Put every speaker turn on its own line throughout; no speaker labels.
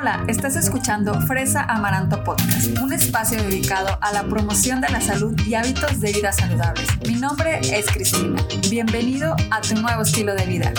Hola, estás escuchando Fresa Amaranto Podcast, un espacio dedicado a la promoción de la salud y hábitos de vida saludables. Mi nombre es Cristina. Bienvenido a tu nuevo estilo de vida.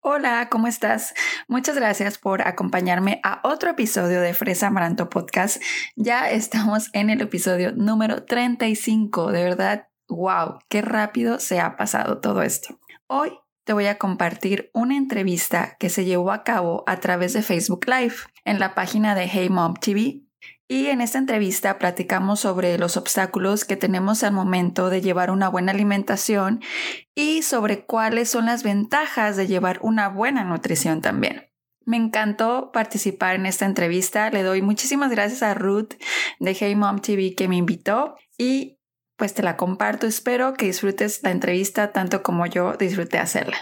Hola, ¿cómo estás? Muchas gracias por acompañarme a otro episodio de Fresa Amaranto Podcast. Ya estamos en el episodio número 35. De verdad, wow, qué rápido se ha pasado todo esto. Hoy te voy a compartir una entrevista que se llevó a cabo a través de Facebook Live en la página de Hey Mom TV. Y en esta entrevista platicamos sobre los obstáculos que tenemos al momento de llevar una buena alimentación y sobre cuáles son las ventajas de llevar una buena nutrición también. Me encantó participar en esta entrevista. Le doy muchísimas gracias a Ruth de Hey Mom TV que me invitó y pues te la comparto. Espero que disfrutes la entrevista tanto como yo disfruté hacerla.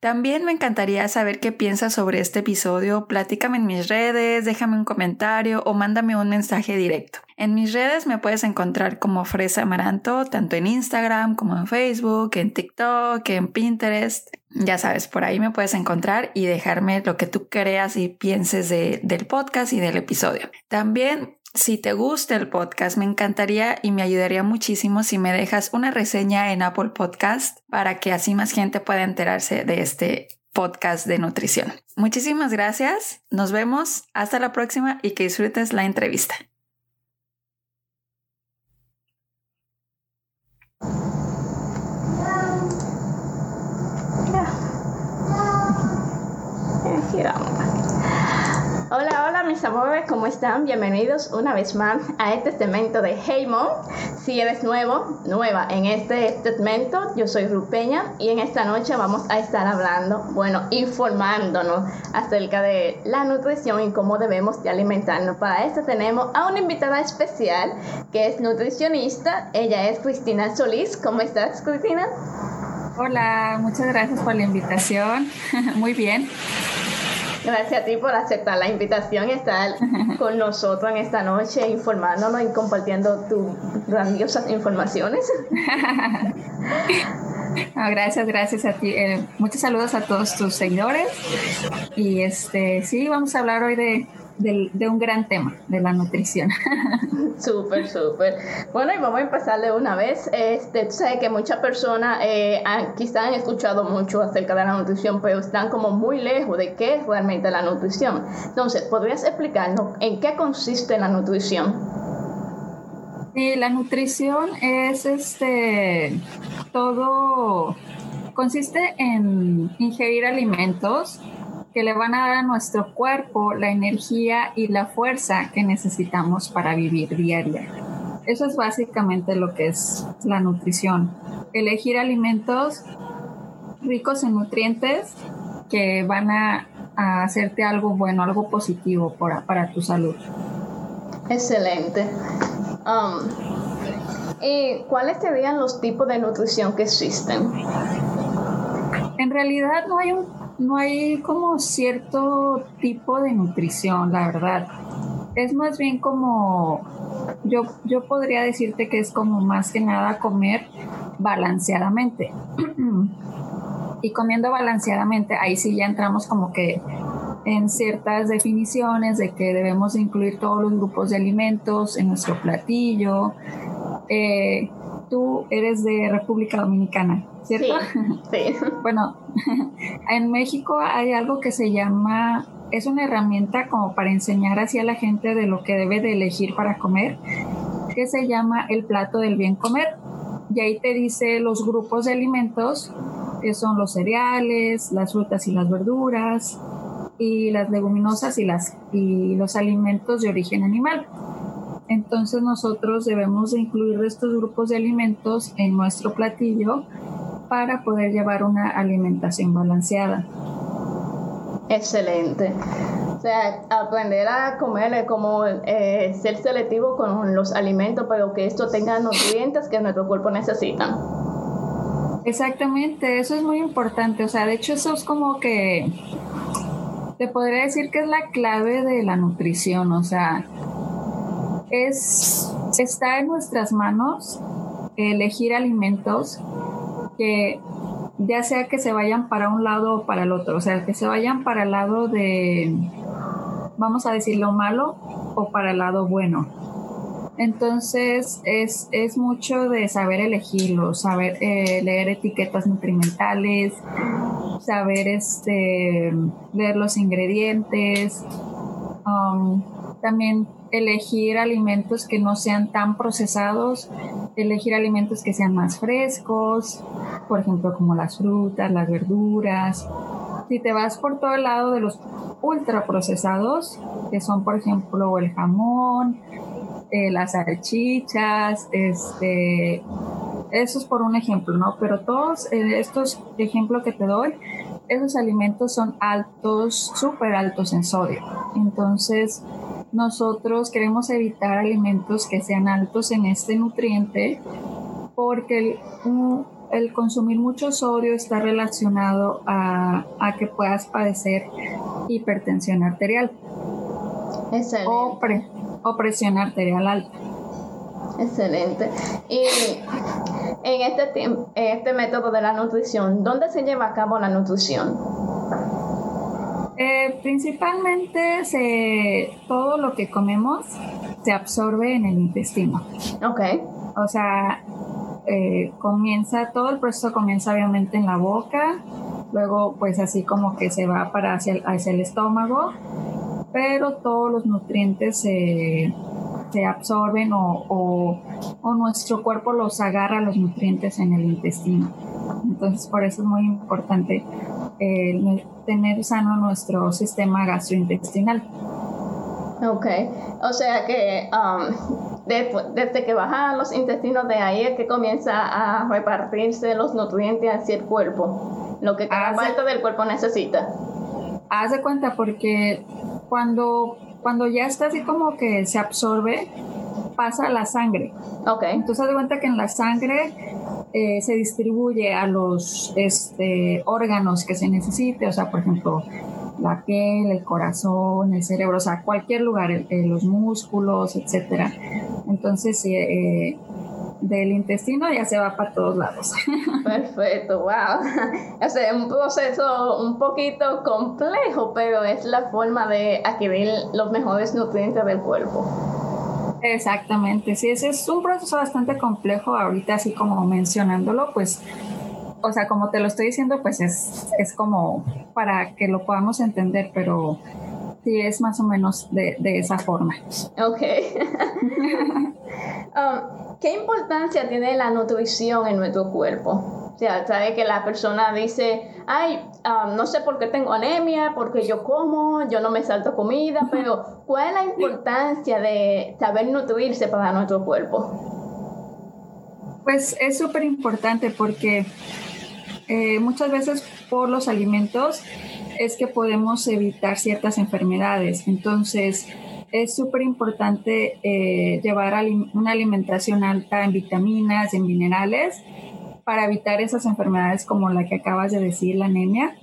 También me encantaría saber qué piensas sobre este episodio. Platícame en mis redes, déjame un comentario o mándame un mensaje directo. En mis redes me puedes encontrar como Fresa Amaranto, tanto en Instagram como en Facebook, en TikTok, en Pinterest. Ya sabes, por ahí me puedes encontrar y dejarme lo que tú creas y pienses del podcast y del episodio. También si te gusta el podcast, me encantaría y me ayudaría muchísimo si me dejas una reseña en Apple Podcast para que así más gente pueda enterarse de este podcast de nutrición. Muchísimas gracias, nos vemos, hasta la próxima y que disfrutes la entrevista.
Mis amores, ¿cómo están? Bienvenidos una vez más a este segmento de Hey Mom. Si eres nuevo, nueva en este segmento, yo soy Rupeña y en esta noche vamos a estar hablando, bueno, informándonos acerca de la nutrición y cómo debemos de alimentarnos. Para esto tenemos a una invitada especial que es nutricionista. Ella es Cristina Solís. ¿Cómo estás, Cristina?
Hola, muchas gracias por la invitación. Muy bien.
Gracias a ti por aceptar la invitación y estar con nosotros en esta noche informándonos y compartiendo tus grandiosas informaciones.
gracias, gracias a ti. Eh, muchos saludos a todos tus seguidores. Y este, sí, vamos a hablar hoy de de, un gran tema, de la nutrición.
Súper, súper. Bueno, y vamos a empezar de una vez. Este, tú sabes que muchas personas eh, quizás han escuchado mucho acerca de la nutrición, pero están como muy lejos de qué es realmente la nutrición. Entonces, ¿podrías explicarnos en qué consiste la nutrición?
Sí, la nutrición es este todo consiste en ingerir alimentos que le van a dar a nuestro cuerpo la energía y la fuerza que necesitamos para vivir diaria. Eso es básicamente lo que es la nutrición. Elegir alimentos ricos en nutrientes que van a, hacerte algo bueno, algo positivo para, para tu salud.
Excelente. Um, ¿Y cuáles serían los tipos de nutrición que existen?
En realidad no hay un no hay como cierto tipo de nutrición, la verdad. Es más bien como, yo, yo podría decirte que es como más que nada comer balanceadamente. y comiendo balanceadamente, ahí sí ya entramos como que en ciertas definiciones de que debemos incluir todos los grupos de alimentos en nuestro platillo. Eh, tú eres de República Dominicana, ¿cierto?
Sí.
bueno, en México hay algo que se llama, es una herramienta como para enseñar hacia la gente de lo que debe de elegir para comer, que se llama el plato del bien comer. Y ahí te dice los grupos de alimentos, que son los cereales, las frutas y las verduras, y las leguminosas y, las, y los alimentos de origen animal. Entonces nosotros debemos de incluir estos grupos de alimentos en nuestro platillo para poder llevar una alimentación balanceada.
Excelente. O sea, aprender a comer como eh, ser selectivo con los alimentos, pero que esto tenga nutrientes que nuestro cuerpo necesita.
Exactamente, eso es muy importante. O sea, de hecho eso es como que te podría decir que es la clave de la nutrición. O sea, es, está en nuestras manos elegir alimentos que ya sea que se vayan para un lado o para el otro, o sea, que se vayan para el lado de, vamos a decir, lo malo o para el lado bueno. Entonces es, es mucho de saber elegirlo, saber eh, leer etiquetas nutrimentales, saber este, leer los ingredientes, um, también elegir alimentos que no sean tan procesados, elegir alimentos que sean más frescos, por ejemplo como las frutas, las verduras. Si te vas por todo el lado de los ultraprocesados, que son por ejemplo el jamón, eh, las salchichas, este, eso es por un ejemplo, ¿no? Pero todos eh, estos ejemplos que te doy, esos alimentos son altos, súper altos en sodio. Entonces, nosotros queremos evitar alimentos que sean altos en este nutriente porque el, consumir mucho sodio está relacionado a, que puedas padecer hipertensión arterial o, o presión arterial alta.
Excelente. Y en este, en este método de la nutrición, ¿dónde se lleva a cabo la nutrición?
Eh, principalmente se, todo lo que comemos se absorbe en el intestino.
Ok.
O sea, eh, comienza, todo el proceso comienza obviamente en la boca, luego pues así como que se va para hacia, hacia el estómago, pero todos los nutrientes se, se absorben o, o, o, nuestro cuerpo los agarra los nutrientes en el intestino. Entonces por eso es muy importante eh, tener sano nuestro sistema gastrointestinal.
Ok, o sea que um, desde que bajan los intestinos de ahí es que comienza a repartirse los nutrientes hacia el cuerpo, lo que cada parte del cuerpo necesita.
Haz de cuenta porque cuando, cuando ya está así como que se absorbe, pasa a la sangre.
Ok.
Entonces haz de cuenta que en la sangre eh, se distribuye a los este, órganos que se necesite, o sea, por ejemplo, la piel, el corazón, el cerebro, o sea, cualquier lugar, los músculos, etcétera. Entonces, eh, del intestino ya se va para todos lados.
Perfecto, wow. O sea, un proceso un poquito complejo, pero es la forma de adquirir los mejores nutrientes del cuerpo.
Exactamente, sí, ese es un proceso bastante complejo ahorita, así como mencionándolo, pues, o sea, como te lo estoy diciendo, pues es, es como para que lo podamos entender, pero sí es más o menos de, de esa forma.
Ok. Um, ¿Qué importancia tiene la nutrición en nuestro cuerpo? O sea, sabe que la persona dice, ay, um, no sé por qué tengo anemia, porque yo como, yo no me salto comida, pero ¿cuál es la importancia de saber nutrirse para nuestro cuerpo?
Pues es súper importante porque eh, muchas veces por los alimentos es que podemos evitar ciertas enfermedades. Entonces, es súper importante eh, llevar una alimentación alta en vitaminas, en minerales para evitar esas enfermedades como la que acabas de decir, la anemia.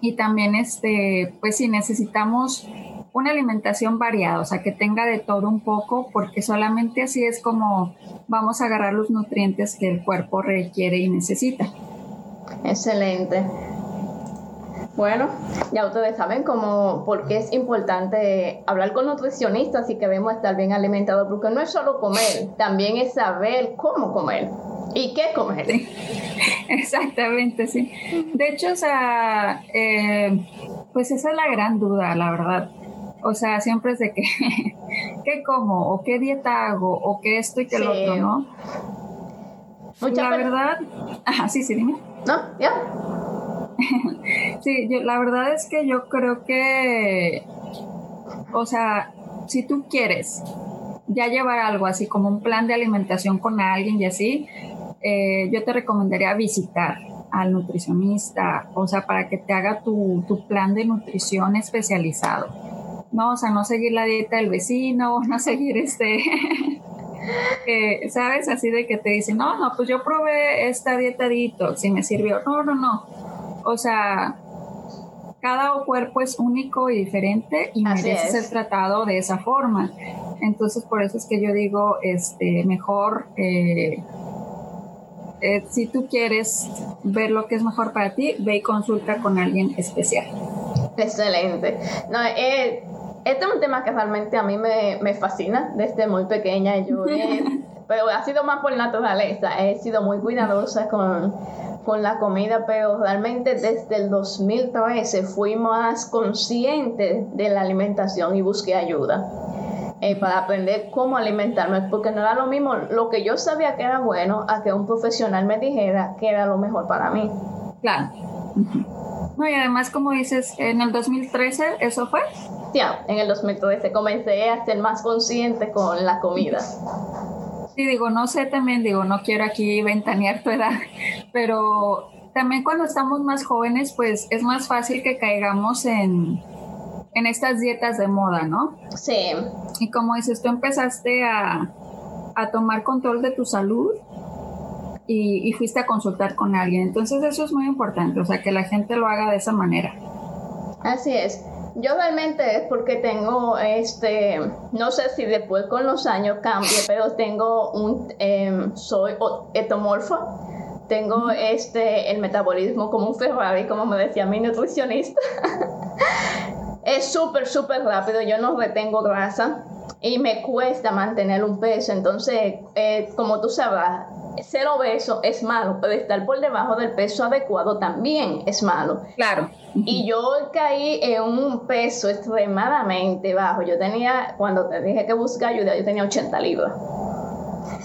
Y también, este, pues si necesitamos una alimentación variada, o sea, que tenga de todo un poco, porque solamente así es como vamos a agarrar los nutrientes que el cuerpo requiere y necesita.
Excelente. Bueno, ya ustedes saben cómo, por qué es importante hablar con nutricionistas y que debemos estar bien alimentados, porque no es solo comer, también es saber cómo comer. ¿Y qué comer?
Exactamente, sí. De hecho, o sea, eh, pues esa es la gran duda, la verdad. O sea, siempre es de que, ¿qué como? ¿O qué dieta hago? ¿O qué esto y qué lo otro, no? la verdad, ajá, sí, sí, dime.
No, ya.
sí, yo, la verdad es que yo creo que, o sea, si tú quieres ya llevar algo así como un plan de alimentación con alguien y así, eh, yo te recomendaría visitar al nutricionista, o sea, para que te haga tu, plan de nutrición especializado. No, o sea, no seguir la dieta del vecino, no seguir este, ¿sabes? Así de que te dicen, no, no, pues yo probé esta dieta detox y me sirvió. No, no, no. O sea, cada cuerpo es único y diferente y merece ser tratado de esa forma. Entonces, por eso es que yo digo, este, mejor... Eh, eh, si tú quieres ver lo que es mejor para ti, ve y consulta con alguien especial.
Excelente. No, eh, este es un tema que realmente a mí me, me fascina desde muy pequeña. Yo pero ha sido más por naturaleza. He sido muy cuidadosa con, con la comida, pero realmente desde el 2013 fui más consciente de la alimentación y busqué ayuda. Eh, para aprender cómo alimentarme, porque no era lo mismo lo que yo sabía que era bueno a que un profesional me dijera que era lo mejor para mí.
Claro. No, y además, como dices, en el 2013, ¿eso fue?
Ya, en el 2013 comencé a ser más consciente con la comida.
Sí, digo, no sé también, digo, no quiero aquí ventanear tu edad, pero también cuando estamos más jóvenes, pues es más fácil que caigamos en, en estas dietas de moda, ¿no?
Sí.
Y como dices, tú empezaste a, tomar control de tu salud y, fuiste a consultar con alguien. Entonces eso es muy importante, o sea, que la gente lo haga de esa manera.
Así es. Yo realmente es porque tengo, este, no sé si después con los años cambie, pero tengo un, em, soy etomorfo, tengo este, el metabolismo como un Ferrari, como me decía mi nutricionista. es súper, súper rápido, yo no retengo grasa y me cuesta mantener un peso, entonces, eh, como tú sabrás, ser obeso es malo, pero estar por debajo del peso adecuado también es malo.
Claro.
Y yo caí en un peso extremadamente bajo. Yo tenía, cuando te dije que busca ayuda, yo tenía 80 libras.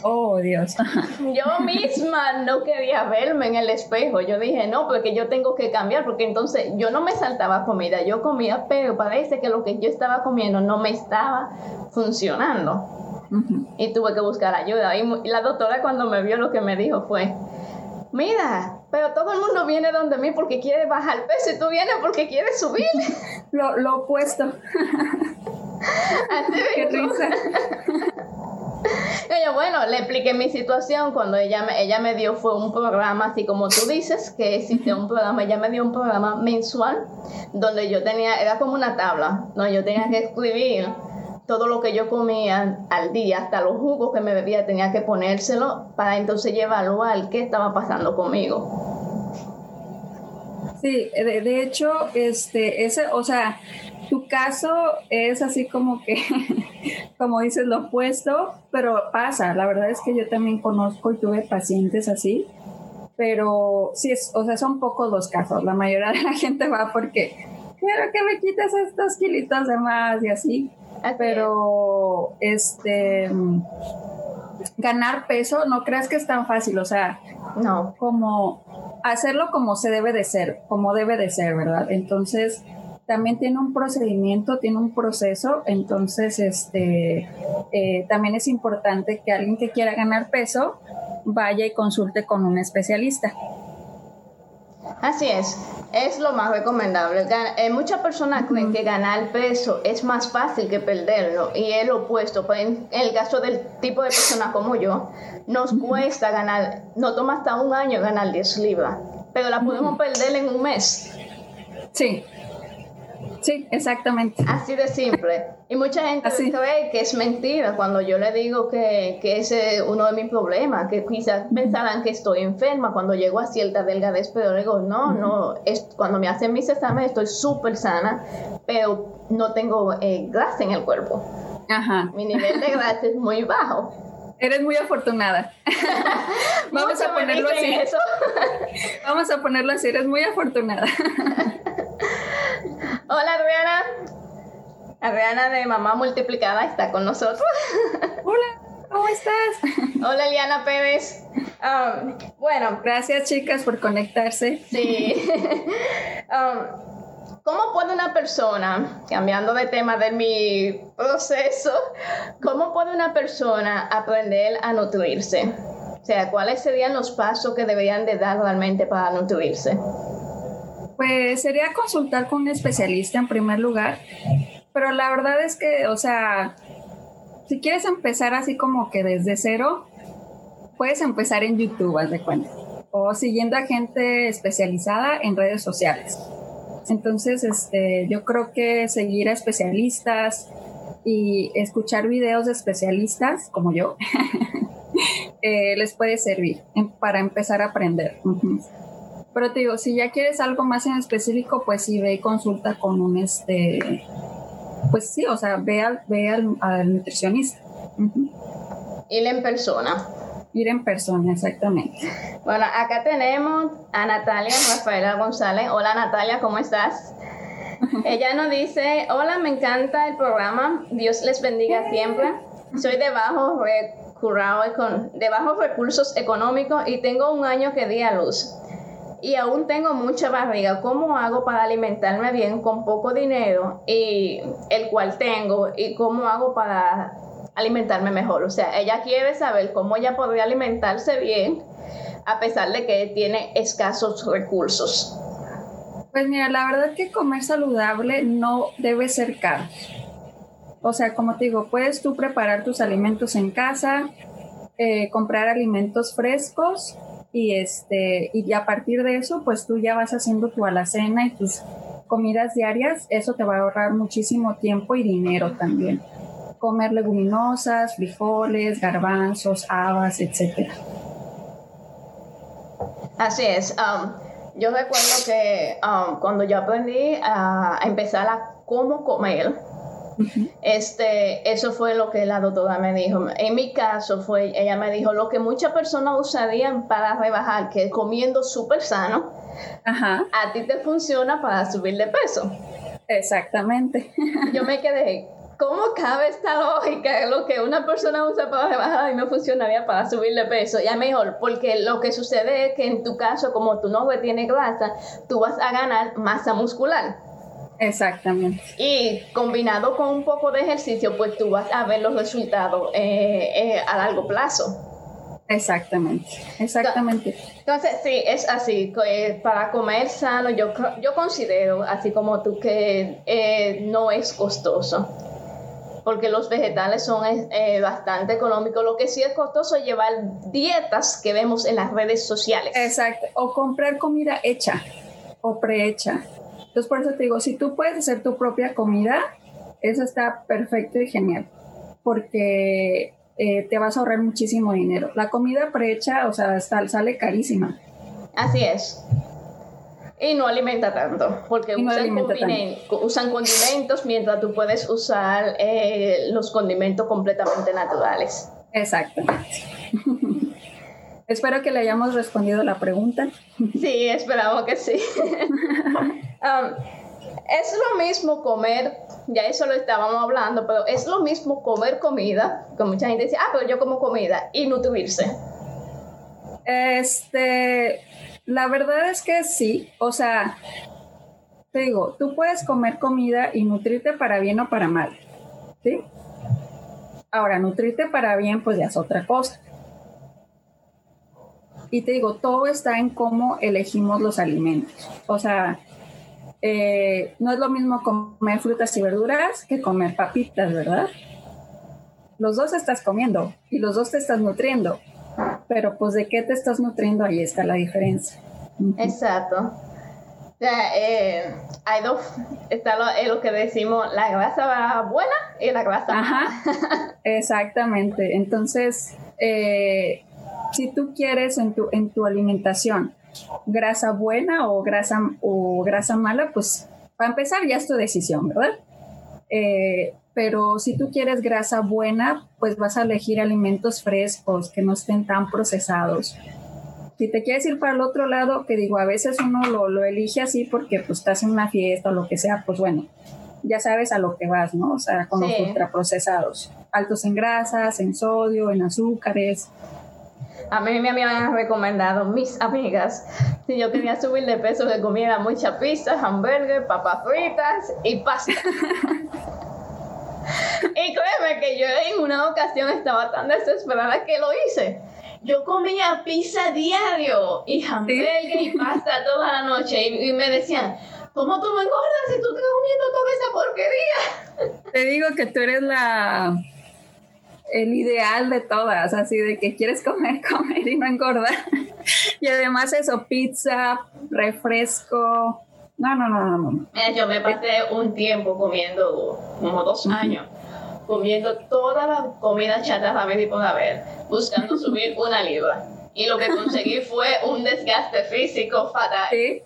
Oh, Dios.
Yo misma no quería verme en el espejo. Yo dije, no, porque yo tengo que cambiar, porque entonces yo no me saltaba comida, yo comía, pero parece que lo que yo estaba comiendo no me estaba funcionando. Y tuve que buscar ayuda. Y la doctora cuando me vio lo que me dijo fue, mira, pero todo el mundo viene donde mí porque quiere bajar peso y tú vienes porque quieres subir.
lo, lo opuesto. Qué risa.
Ella, bueno, le expliqué mi situación cuando ella me, ella me dio fue un programa, así como tú dices, que existe un programa, ella me dio un programa mensual donde yo tenía, era como una tabla, no, yo tenía que escribir todo lo que yo comía al día, hasta los jugos que me bebía, tenía que ponérselo para entonces evaluar qué estaba pasando conmigo.
Sí, de, de hecho, este, ese, o sea, tu caso es así como que, como dices, lo opuesto, pero pasa. La verdad es que yo también conozco y tuve pacientes así, pero sí, es, o sea, son pocos los casos. La mayoría de la gente va porque quiero que me quites estos kilitos de más y así. Pero, este, ganar peso, no creas que es tan fácil, o sea,
no.
Como hacerlo como se debe de ser, como debe de ser, ¿verdad? Entonces, también tiene un procedimiento, tiene un proceso, entonces este, eh, también es importante que alguien que quiera ganar peso vaya y consulte con un especialista.
Así es, es lo más recomendable. Eh, muchas personas creen que ganar peso es más fácil que perderlo y es lo opuesto. Pues, en el caso del tipo de persona como yo, nos cuesta ganar, no toma hasta un año ganar 10 libras, pero la podemos perder en un mes.
Sí, Sí, exactamente.
Así de simple. Y mucha gente cree que es mentira cuando yo le digo que, que ese es uno de mis problemas, que quizás pensarán que estoy enferma cuando llego a cierta delgadez, pero le digo, no, no, es, cuando me hacen mis exámenes estoy súper sana, pero no tengo eh, grasa en el cuerpo.
Ajá.
Mi nivel de grasa es muy bajo.
Eres muy afortunada. Vamos a ponerlo así. Vamos a ponerlo así, eres muy afortunada.
Hola Adriana. Adriana de Mamá Multiplicada está con nosotros.
Hola, ¿cómo estás?
Hola Eliana Pérez. Um, bueno.
Gracias chicas por conectarse.
Sí. Um, ¿Cómo puede una persona, cambiando de tema de mi proceso, cómo puede una persona aprender a nutrirse? O sea, ¿cuáles serían los pasos que deberían de dar realmente para nutrirse?
Pues sería consultar con un especialista en primer lugar, pero la verdad es que, o sea, si quieres empezar así como que desde cero, puedes empezar en YouTube, haz de cuenta, o siguiendo a gente especializada en redes sociales. Entonces, este, yo creo que seguir a especialistas y escuchar videos de especialistas como yo eh, les puede servir para empezar a aprender. Pero te digo, si ya quieres algo más en específico, pues sí, ve y consulta con un, este, pues sí, o sea, ve al, ve al, nutricionista.
Ir en persona.
Ir en persona, exactamente.
Bueno, acá tenemos a Natalia Rafaela González. Hola Natalia, ¿cómo estás? Ella nos dice, hola, me encanta el programa, Dios les bendiga siempre. Soy de bajo, de bajos recursos económicos y tengo un año que di a luz y aún tengo mucha barriga. ¿Cómo hago para alimentarme bien con poco dinero y el cual tengo? ¿Y cómo hago para alimentarme mejor? O sea, ella quiere saber cómo ella podría alimentarse bien a pesar de que tiene escasos recursos.
Pues mira, la verdad que comer saludable no debe ser caro. O sea, como te digo, puedes tú preparar tus alimentos en casa, eh, comprar alimentos frescos y este y a partir de eso pues tú ya vas haciendo tu alacena y tus comidas diarias. Eso te va a ahorrar muchísimo tiempo y dinero también. Comer leguminosas frijoles garbanzos habas etcétera.
Así es. Um, yo recuerdo que um, cuando yo aprendí a empezar a cómo comer este, eso fue lo que la doctora me dijo. En mi caso fue, ella me dijo, lo que muchas personas usarían para rebajar, que comiendo súper sano, a ti te funciona para subir de peso.
Exactamente.
Yo me quedé, ¿cómo cabe esta lógica? Lo que una persona usa para rebajar y no funcionaría para subir de peso. Ya mejor, porque lo que sucede es que en tu caso, como tu no tiene grasa, tú vas a ganar masa muscular.
Exactamente.
Y combinado con un poco de ejercicio, pues tú vas a ver los resultados eh, eh, a largo plazo.
Exactamente, exactamente.
Entonces, sí, es así. Eh, para comer sano, yo, yo considero, así como tú, que no es costoso. Porque los vegetales son bastante económicos. Lo que sí es costoso es llevar dietas que vemos en las redes sociales.
Exacto. O comprar comida hecha o prehecha. Entonces, por eso te digo, si tú puedes hacer tu propia comida, eso está perfecto y genial, porque eh, te vas a ahorrar muchísimo dinero. La comida prehecha, o sea, sale carísima.
Así es. Y no alimenta tanto, porque usan, condimentos mientras tú puedes usar eh, los condimentos completamente naturales.
Exactamente. Espero que le hayamos respondido la pregunta.
Sí, esperamos que sí. Es lo mismo comer, ya eso lo estábamos hablando, pero es lo mismo comer comida, que mucha gente dice, ah, pero yo como comida, y nutrirse.
Este, la verdad es que sí, o sea, te digo, tú puedes comer comida y nutrirte para bien o para mal, ¿sí? Ahora, nutrirte para bien, pues ya es otra cosa. Y te digo, todo está en cómo elegimos los alimentos. O sea, eh, no es lo mismo comer frutas y verduras que comer papitas, ¿verdad? Los dos estás comiendo y los dos te estás nutriendo, pero pues de qué te estás nutriendo, ahí está la diferencia.
Exacto. Eh, hay dos, está lo, que decimos, la grasa buena y la grasa
Ajá, exactamente. Entonces, eh, si tú quieres en tu, en tu alimentación grasa buena o grasa, o grasa mala, pues para empezar ya es tu decisión, ¿verdad? Eh, pero si tú quieres grasa buena, pues vas a elegir alimentos frescos que no estén tan procesados. Si te quieres ir para el otro lado, que digo, a veces uno lo, lo elige así porque pues estás en una fiesta o lo que sea, pues bueno, ya sabes a lo que vas, ¿no? O sea, con los ultraprocesados, altos en grasas, en sodio, en azúcares,
a mí me habían recomendado mis amigas si yo quería subir de peso que comiera mucha pizza, hamburger, papas fritas y pasta. y créeme que yo en una ocasión estaba tan desesperada que lo hice. Yo comía pizza diario y hamburger y pasta toda la noche y, y me decían, ¿cómo tú me engordas si tú estás comiendo toda esa porquería?
Te digo que tú eres la el ideal de todas, así de que quieres comer, comer y no engordar. y además eso, pizza, refresco. No, no, no, no.
yo me pasé un tiempo comiendo, como dos años, comiendo toda la comida chatarra y por haber, buscando subir una libra. Y lo que conseguí fue un desgaste físico fatal.
Sí,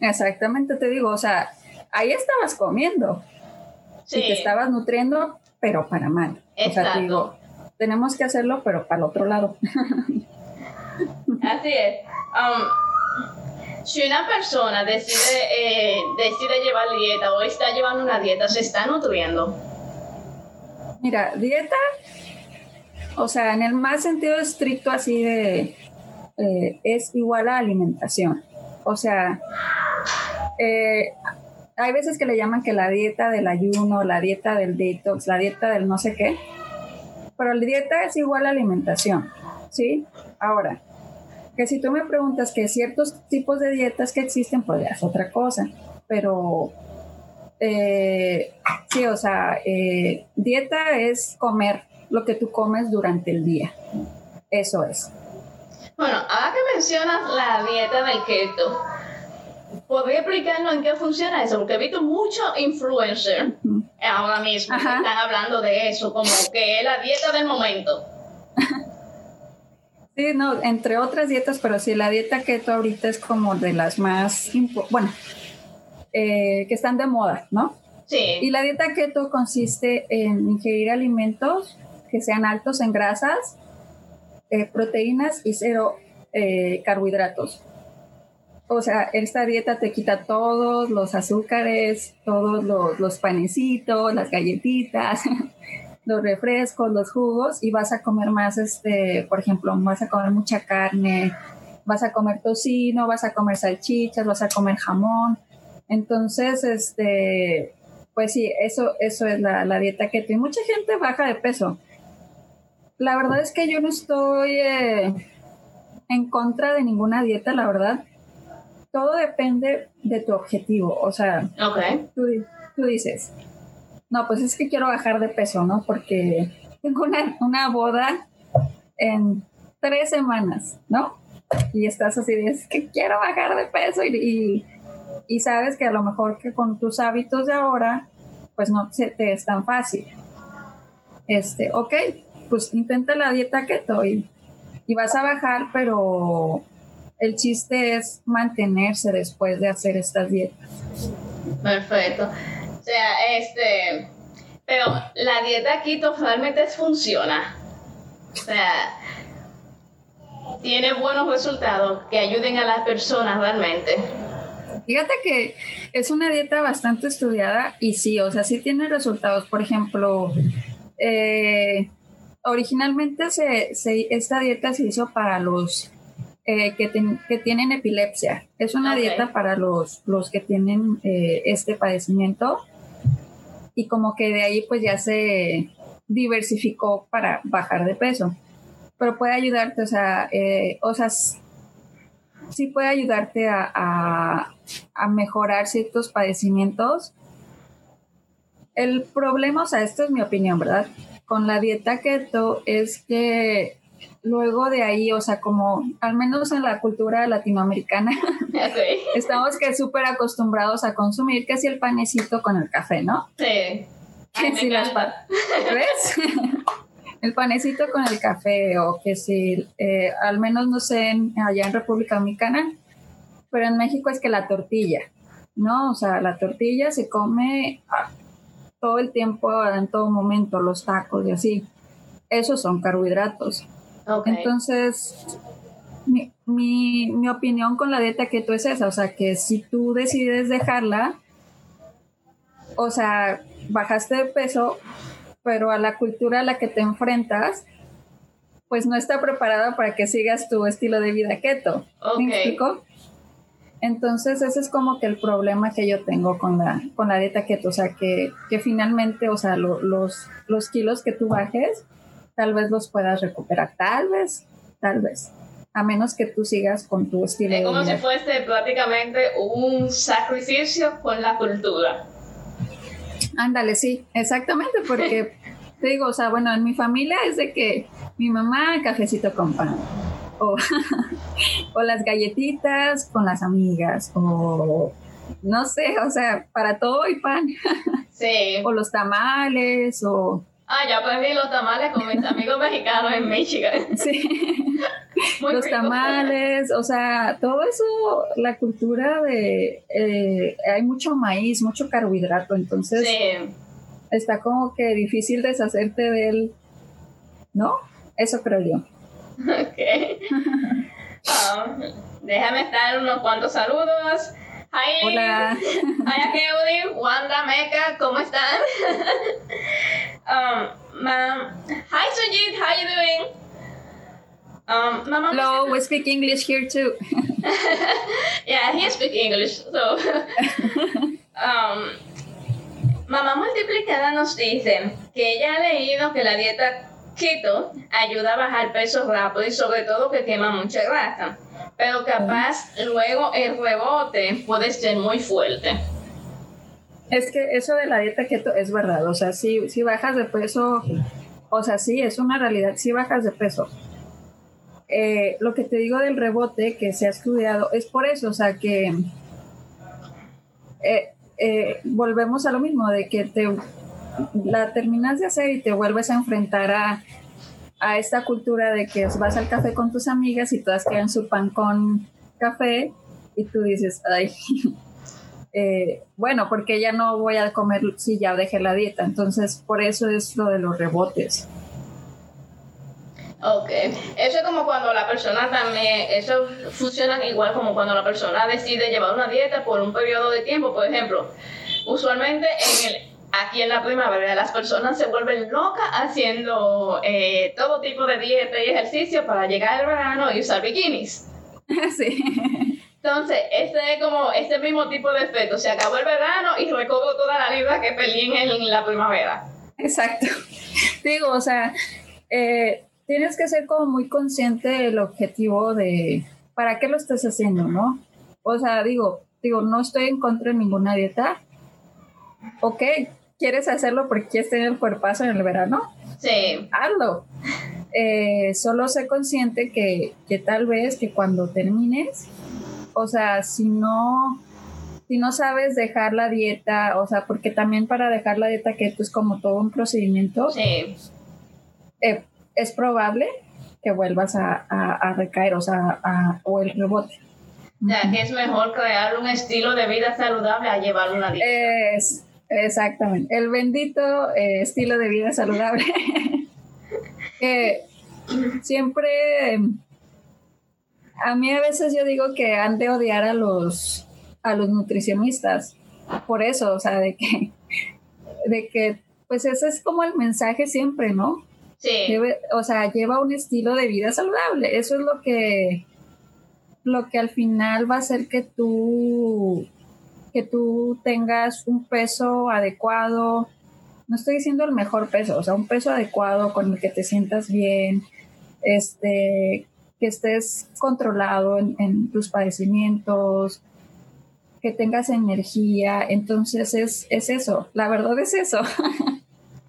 exactamente te digo, o sea, ahí estabas comiendo. Sí. Y te estabas nutriendo, pero para mal. Exacto. O sea, te digo, tenemos que hacerlo, pero para el otro lado.
Así es. Um, si una persona decide, eh, decide llevar dieta o está llevando una dieta, ¿se está nutriendo?
Mira, dieta, o sea, en el más sentido estricto así de, eh, es igual a alimentación. O sea, eh, hay veces que le llaman que la dieta del ayuno, la dieta del detox, la dieta del no sé qué, pero la dieta es igual a alimentación, ¿sí? Ahora, que si tú me preguntas que ciertos tipos de dietas que existen, pues ya es otra cosa. Pero eh, sí, o sea, eh, dieta es comer lo que tú comes durante el día. Eso es.
Bueno, ahora que mencionas la dieta del keto, ¿podría explicarnos en qué funciona eso? Porque he visto muchos influencers ahora mismo que están hablando de eso, como que es la dieta del momento.
Sí, no, entre otras dietas, pero sí, la dieta keto ahorita es como de las más, bueno, eh, que están de moda, ¿no?
Sí.
Y la dieta keto consiste en ingerir alimentos que sean altos en grasas, eh, proteínas y cero eh, carbohidratos. O sea, esta dieta te quita todos los azúcares, todos los, panecitos, las galletitas, los refrescos, los jugos y vas a comer más, este, por ejemplo, vas a comer mucha carne, vas a comer tocino, vas a comer salchichas, vas a comer jamón. Entonces, este, pues sí, eso, eso es la, la dieta keto. Y mucha gente baja de peso. La verdad es que yo no estoy eh, en contra de ninguna dieta, la verdad. Todo depende de tu objetivo. O sea, tú, tú dices, no, pues es que quiero bajar de peso, ¿no? Porque tengo una, boda en tres semanas, ¿no? Y estás así, es que quiero bajar de peso y, sabes que a lo mejor que con tus hábitos de ahora, pues no se te es tan fácil. Este, ok, pues intenta la dieta keto y, y vas a bajar, pero el chiste es mantenerse después de hacer estas dietas.
Perfecto. O sea, este, pero la dieta keto realmente funciona. O sea, tiene buenos resultados que ayuden a las personas realmente.
Fíjate que es una dieta bastante estudiada y sí, o sea, sí tiene resultados. Por ejemplo, eh, originalmente se, esta dieta se hizo para los eh, que, que, tienen epilepsia. Es una dieta para los, los que tienen eh, este padecimiento y como que de ahí pues ya se diversificó para bajar de peso. Pero puede ayudarte, o sea, eh, o sea, sí puede ayudarte a, a, mejorar ciertos padecimientos. El problema, o sea, esto es mi opinión, ¿verdad? Con la dieta keto es que luego de ahí, o sea, como al menos en la cultura latinoamericana, estamos que súper acostumbrados a consumir que si el panecito con el café, ¿no?
Sí.
Que si las ¿Ves? el panecito con el café o que si, eh, al menos no sé, allá en República Dominicana, pero en México es que la tortilla, ¿no? O sea, la tortilla se come todo el tiempo, en todo momento, los tacos y así. Esos son carbohidratos. Entonces, mi, mi, opinión con la dieta keto es esa, o sea, que si tú decides dejarla, o sea, bajaste de peso, pero a la cultura a la que te enfrentas, pues no está preparada para que sigas tu estilo de vida keto. ¿Me explico? Entonces, ese es como que el problema que yo tengo con la, con la dieta keto, o sea, que, que finalmente, o sea, los, los kilos que tú bajes, tal vez los puedas recuperar, tal vez, tal vez, a menos que tú sigas con tu estilo.
Es como si fuese prácticamente un sacrificio con la cultura.
Ándale, sí, exactamente, porque te digo, o sea, bueno, en mi familia es de que mi mamá cafecito con pan, o, o las galletitas con las amigas, o no sé, o sea, para todo y pan.
Sí.
o los tamales, o
Ah, ya aprendí los tamales con mis amigos mexicanos en Michigan.
Sí. los tamales, o sea, todo eso, la cultura de, eh, hay mucho maíz, mucho carbohidrato, entonces está como que difícil deshacerte de él, ¿no? Eso creo yo.
Ok. Um, déjame estar unos cuantos saludos. Hi.
Hola.
Hi, Keudi, Wanda, Meca, ¿cómo están? um, Hi, Sujit, how you doing?
Um, Hello, we speak English here too.
yeah, he speaks English, so. um, mamá multiplicada nos dice que ella ha leído que la dieta keto ayuda a bajar peso rápido y sobre todo que quema mucha grasa, pero capaz luego el rebote puede ser muy fuerte.
Es que eso de la dieta keto es verdad, o sea, si, si bajas de peso, o sea, sí, es una realidad, si bajas de peso, eh, lo que te digo del rebote que se ha estudiado es por eso, o sea que eh, eh, volvemos a lo mismo, de que te la terminas de hacer y te vuelves a enfrentar a, a esta cultura de que vas al café con tus amigas y todas quedan su pan con café y tú dices, ay, bueno, porque ya no voy a comer si ya dejé la dieta. Entonces, por eso es lo de los rebotes.
Ok, eso es como cuando la persona también, eso funciona igual como cuando la persona decide llevar una dieta por un periodo de tiempo, por ejemplo, usualmente en el, aquí en la primavera las personas se vuelven locas haciendo eh, todo tipo de dieta y ejercicio para llegar al verano y usar bikinis.
Sí.
Entonces, este es como este mismo tipo de efecto. Se acabó el verano y recobro toda la libra que perdí en la primavera.
Exacto. Digo, o sea, eh, tienes que ser como muy consciente del objetivo de para qué lo estás haciendo, ¿no? O sea, digo, digo, no estoy en contra de ninguna dieta. Ok, ¿quieres hacerlo porque quieres tener el cuerpazo en el verano?
Sí.
Hazlo. Eh, solo sé consciente que, que tal vez que cuando termines, o sea, si no, si no sabes dejar la dieta, o sea, porque también para dejar la dieta keto es como todo un procedimiento.
Sí.
Eh, es probable que vuelvas a, recaer, o sea, o el rebote.
O sea, que es mejor crear un estilo de vida saludable a llevar una dieta.
Es, exactamente, el bendito eh, estilo de vida saludable. que siempre, a mí a veces yo digo que han de odiar a los, a los nutricionistas, por eso, o sea, de que, de que, pues ese es como el mensaje siempre, ¿no?
Sí.
o sea, lleva un estilo de vida saludable. Eso es lo que, lo que al final va a hacer que tú, que tú tengas un peso adecuado. No estoy diciendo el mejor peso, o sea, un peso adecuado con el que te sientas bien, este, que estés controlado en, tus padecimientos, que tengas energía. Entonces es, es eso, la verdad es eso.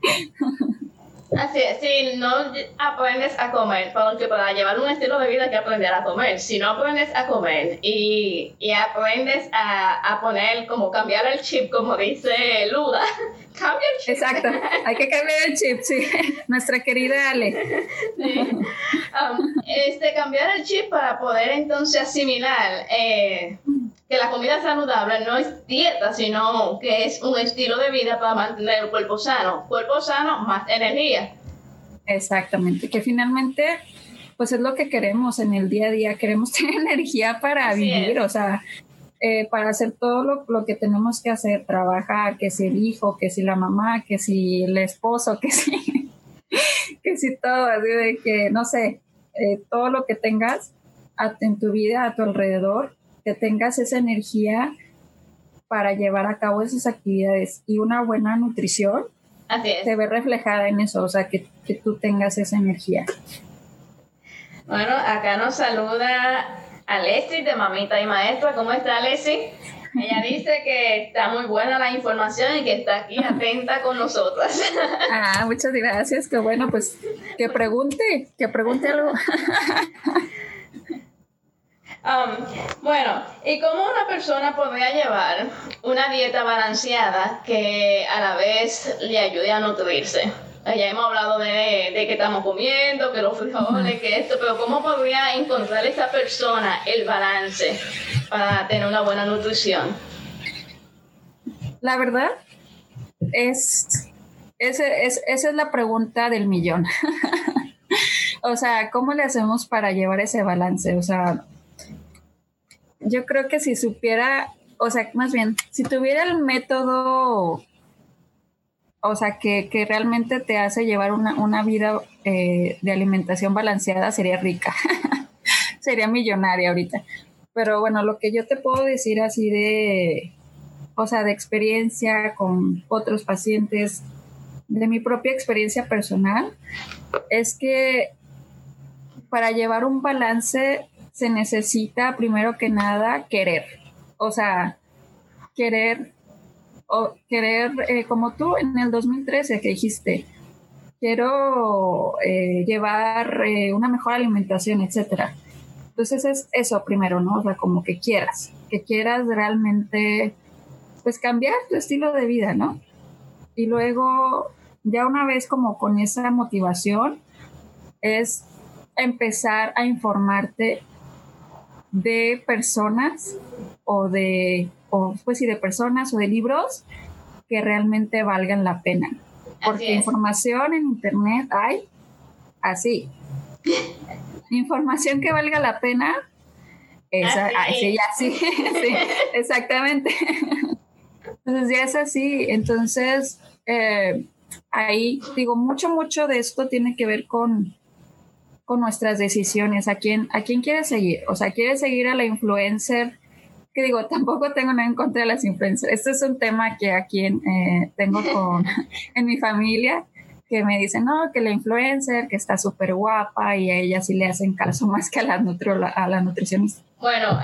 Así es, si no aprendes a comer, porque para llevar un estilo de vida hay que aprender a comer. Si no aprendes a comer y, y aprendes a, a, poner, como cambiar el chip, como dice Luda, cambia el chip.
Exacto, hay que cambiar el chip, sí. Nuestra querida Ale.
Sí. Um, este, cambiar el chip para poder entonces asimilar. Eh, que la comida saludable no es dieta, sino que es un estilo de vida para mantener el cuerpo sano. Cuerpo sano, más energía.
Exactamente, que finalmente, pues es lo que queremos en el día a día. Queremos tener energía para vivir, o sea, eh, para hacer todo lo, que tenemos que hacer, trabajar, que si el hijo, que si la mamá, que si el esposo, que si, que si todo, así de que, no sé, eh, todo lo que tengas en tu vida, a tu alrededor, que tengas esa energía para llevar a cabo esas actividades y una buena nutrición se ve reflejada en eso, o sea, que, que tú tengas esa energía.
Bueno, acá nos saluda Alessi de Mamita y Maestra. ¿Cómo está Alessi? Ella dice que está muy buena la información y que está aquí atenta con nosotras.
Ah, muchas gracias. Qué bueno, pues que pregunte, que pregunte algo.
Um, bueno, ¿y cómo una persona podría llevar una dieta balanceada que a la vez le ayude a nutrirse? ya hemos hablado de, de que estamos comiendo, que los frijoles, que esto, pero ¿cómo podría encontrar esa persona el balance para tener una buena nutrición?
La verdad es, ese, es esa es la pregunta del millón. o sea, ¿cómo le hacemos para llevar ese balance? O sea, yo creo que si supiera, o sea, más bien, si tuviera el método o sea, que, realmente te hace llevar una, vida eh, de alimentación balanceada, sería rica, sería millonaria ahorita. Pero bueno, lo que yo te puedo decir así de, o sea, de experiencia con otros pacientes, de mi propia experiencia personal, es que para llevar un balance se necesita primero que nada querer. O sea, querer o querer, eh, como tú en el 2013 que dijiste, quiero eh, llevar eh, una mejor alimentación, etcétera. Entonces es eso primero, ¿no? O sea, como que quieras, que quieras realmente, pues cambiar tu estilo de vida, ¿no? Y luego, ya una vez como con esa motivación, es empezar a informarte de personas o de o pues sí, de personas o de libros que realmente valgan la pena. Porque información en internet hay así. información que valga la pena, esa, así, así, sí, exactamente. Entonces ya es así. Entonces, eh, ahí digo, mucho, mucho de esto tiene que ver con, con nuestras decisiones, a quién, a quién quieres seguir. O sea, quieres seguir a la influencer que digo, tampoco tengo nada en contra de las influencers. Este es un tema que aquí eh, tengo con, en mi familia, que me dicen, no, que la influencer, que está súper guapa y a ella sí le hacen caso más que a la, nutro, a la nutricionista.
Bueno,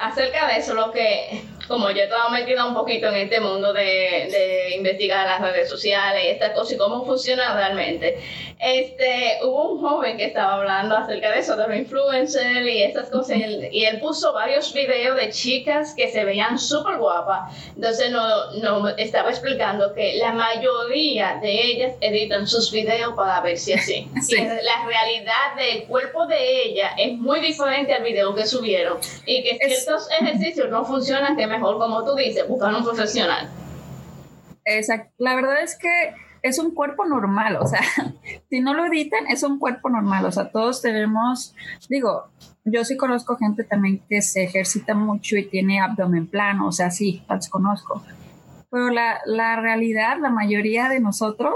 acerca de eso, lo que, como yo estaba metida un poquito en este mundo de, de investigar las redes sociales y estas cosas y cómo funciona realmente, este, hubo un joven que estaba hablando acerca de eso, de los influencers y estas cosas, y él, y él puso varios videos de chicas que se veían súper guapas. Entonces no, no estaba explicando que la mayoría de ellas editan sus videos para ver si así. Sí. la realidad del cuerpo de ella es muy diferente al video que subieron y que ciertos ejercicios no funcionan, que mejor, como tú dices, buscar un profesional.
Exacto. La verdad es que es un cuerpo normal, o sea, si no lo editan, es un cuerpo normal, o sea, todos tenemos, digo, yo sí conozco gente también que se ejercita mucho y tiene abdomen plano, o sea, sí, las conozco. Pero la, la realidad, la mayoría de nosotros,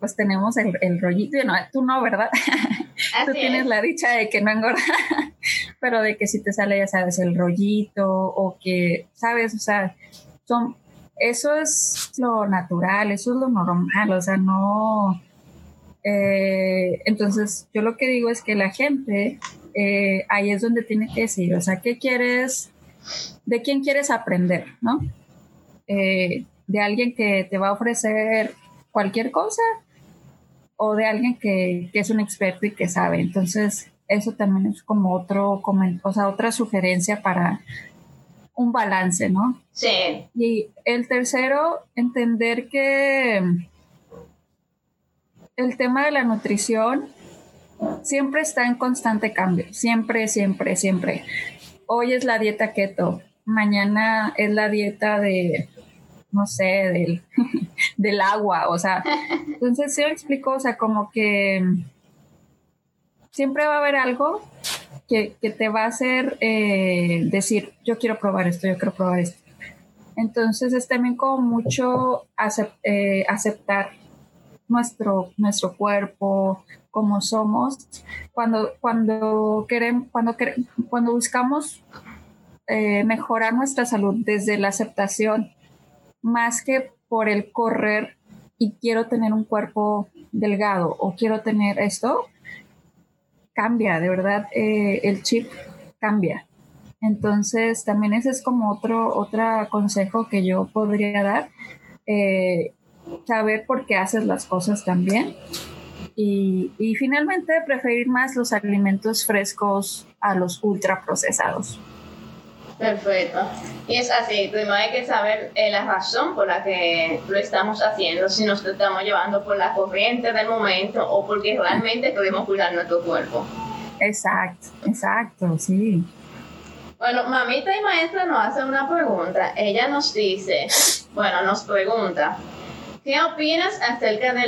pues tenemos el, el rollito, no, tú no, ¿verdad? tú tienes la dicha de que no engorda, pero de que si te sale, ya sabes, el rollito o que, ¿sabes? O sea, son eso es lo natural, eso es lo normal, o sea, no... Eh, entonces, yo lo que digo es que la gente, eh, ahí es donde tiene que decir, o sea, ¿qué quieres? ¿De quién quieres aprender? ¿No? Eh, ¿De alguien que te va a ofrecer cualquier cosa? ¿O de alguien que, que es un experto y que sabe? Entonces, eso también es como otro, o sea, otra sugerencia para, un balance, ¿no?
Sí.
Y el tercero, entender que el tema de la nutrición siempre está en constante cambio, siempre, siempre, siempre. Hoy es la dieta keto, mañana es la dieta de, no sé, del, del agua, o sea, entonces sí explico, o sea, como que siempre va a haber algo que, te va a hacer eh, decir, yo quiero probar esto, yo quiero probar esto. Entonces es también como mucho eh, aceptar nuestro, nuestro cuerpo, como somos, cuando, cuando, queremos, cuando, cuando buscamos eh, mejorar nuestra salud desde la aceptación, más que por el correr y quiero tener un cuerpo delgado o quiero tener esto, cambia, de verdad, eh, el chip cambia. Entonces, también ese es como otro, otro consejo que yo podría dar, eh, saber por qué haces las cosas también. Y, y, finalmente, preferir más los alimentos frescos a los ultraprocesados.
Perfecto. Y es así, primero hay que saber eh, la razón por la que lo estamos haciendo, si nos estamos llevando por la corriente del momento o porque realmente queremos cuidar nuestro cuerpo.
Exacto, exacto, sí.
Bueno, mamita y maestra nos hace una pregunta. Ella nos dice, bueno, nos pregunta, ¿qué opinas acerca de